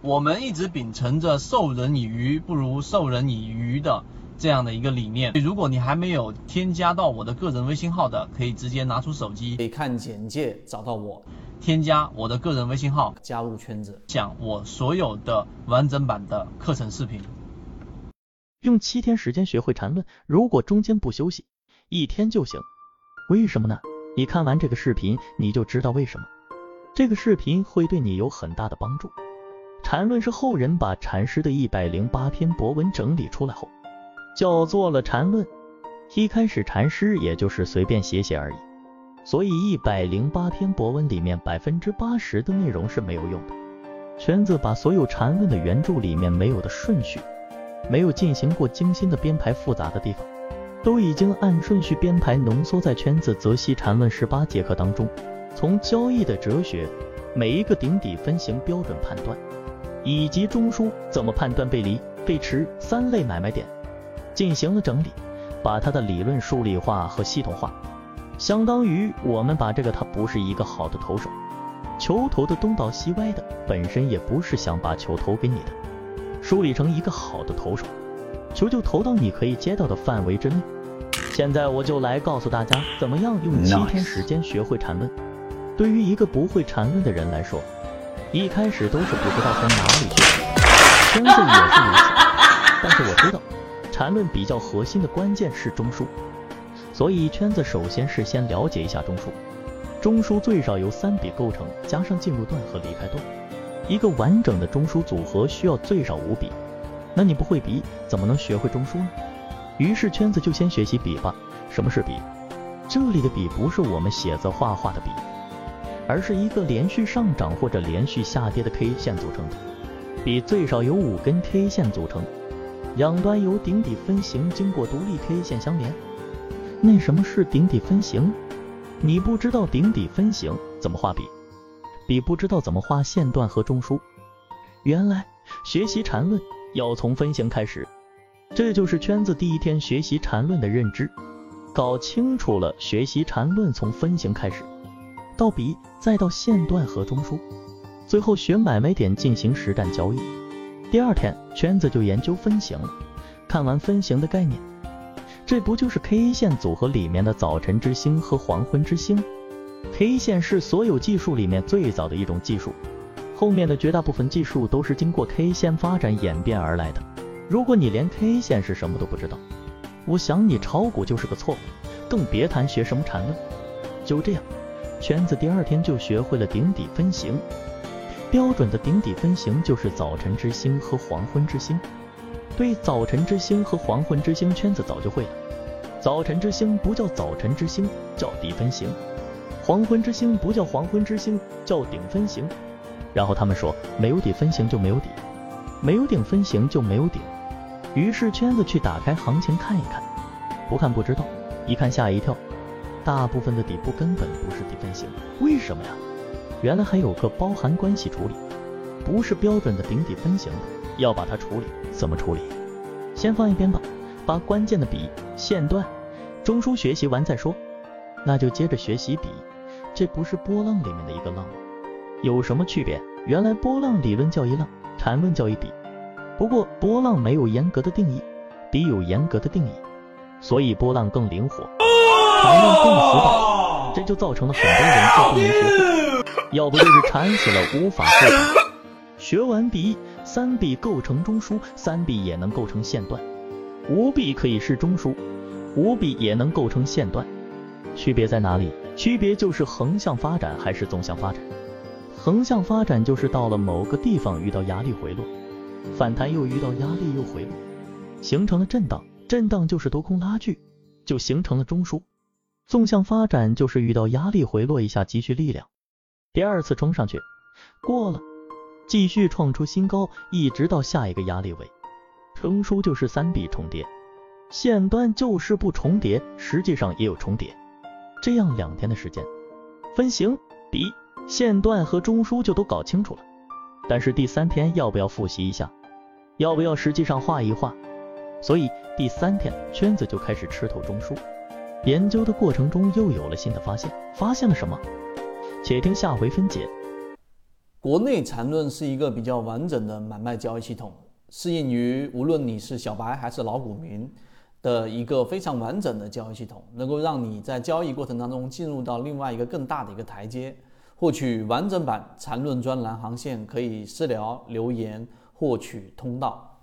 我们一直秉承着授人以鱼不如授人以渔的这样的一个理念。如果你还没有添加到我的个人微信号的，可以直接拿出手机，可以看简介找到我，添加我的个人微信号，加入圈子，讲我所有的完整版的课程视频。用七天时间学会缠论，如果中间不休息，一天就行。为什么呢？你看完这个视频，你就知道为什么。这个视频会对你有很大的帮助。禅论是后人把禅师的一百零八篇博文整理出来后，叫做了禅论。一开始禅师也就是随便写写而已，所以一百零八篇博文里面百分之八十的内容是没有用的。圈子把所有禅论的原著里面没有的顺序，没有进行过精心的编排复杂的地方，都已经按顺序编排浓缩在圈子泽西禅论十八节课当中。从交易的哲学，每一个顶底分型标准判断，以及中枢怎么判断背离、背驰三类买卖点，进行了整理，把它的理论数理化和系统化，相当于我们把这个他不是一个好的投手，球投的东倒西歪的，本身也不是想把球投给你的，梳理成一个好的投手，球就投到你可以接到的范围之内。现在我就来告诉大家，怎么样用七天时间学会缠论。对于一个不会缠论的人来说，一开始都是不知道从哪里学起，圈子也是如此。但是我知道，缠论比较核心的关键是中枢，所以圈子首先是先了解一下中枢。中枢最少由三笔构成，加上进入段和离开段，一个完整的中枢组合需要最少五笔。那你不会笔，怎么能学会中枢呢？于是圈子就先学习笔吧。什么是笔？这里的笔不是我们写字画画的笔。而是一个连续上涨或者连续下跌的 K 线组成的，笔最少由五根 K 线组成，两端由顶底分型经过独立 K 线相连。那什么是顶底分型？你不知道顶底分型怎么画笔，笔不知道怎么画线段和中枢。原来学习缠论要从分型开始，这就是圈子第一天学习缠论的认知。搞清楚了，学习缠论从分型开始。到笔，再到线段和中枢，最后学买卖点进行实战交易。第二天，圈子就研究分型了。看完分型的概念，这不就是 K 线组合里面的早晨之星和黄昏之星？K 线是所有技术里面最早的一种技术，后面的绝大部分技术都是经过 K 线发展演变而来的。如果你连 K 线是什么都不知道，我想你炒股就是个错误，更别谈学什么缠论。就这样。圈子第二天就学会了顶底分型，标准的顶底分型就是早晨之星和黄昏之星。对，早晨之星和黄昏之星，圈子早就会了。早晨之星不叫早晨之星，叫底分型；黄昏之星不叫黄昏之星，叫顶分型。然后他们说，没有底分型就没有底，没有顶分型就没有顶。于是圈子去打开行情看一看，不看不知道，一看吓一跳。大部分的底部根本不是底分型，为什么呀？原来还有个包含关系处理，不是标准的顶底分型，要把它处理。怎么处理？先放一边吧，把关键的笔、线段、中枢学习完再说。那就接着学习笔，这不是波浪里面的一个浪吗？有什么区别？原来波浪理论叫一浪，缠论叫一笔。不过波浪没有严格的定义，笔有严格的定义，所以波浪更灵活。缠论更死板，这就造成了很多人就不能学会，要不就是缠死了无法会。学完笔，三笔构成中枢，三笔也能构成线段；五笔可以是中枢，五笔也能构成线段。区别在哪里？区别就是横向发展还是纵向发展。横向发展就是到了某个地方遇到压力回落，反弹又遇到压力又回落，形成了震荡，震荡就是多空拉锯，就形成了中枢。纵向发展就是遇到压力回落一下积蓄力量，第二次冲上去，过了，继续创出新高，一直到下一个压力位。成书就是三笔重叠，线段就是不重叠，实际上也有重叠。这样两天的时间，分型、笔、线段和中枢就都搞清楚了。但是第三天要不要复习一下？要不要实际上画一画？所以第三天圈子就开始吃透中枢。研究的过程中又有了新的发现，发现了什么？且听下回分解。国内缠论是一个比较完整的买卖交易系统，适应于无论你是小白还是老股民的一个非常完整的交易系统，能够让你在交易过程当中进入到另外一个更大的一个台阶。获取完整版缠论专栏航线，可以私聊留言获取通道。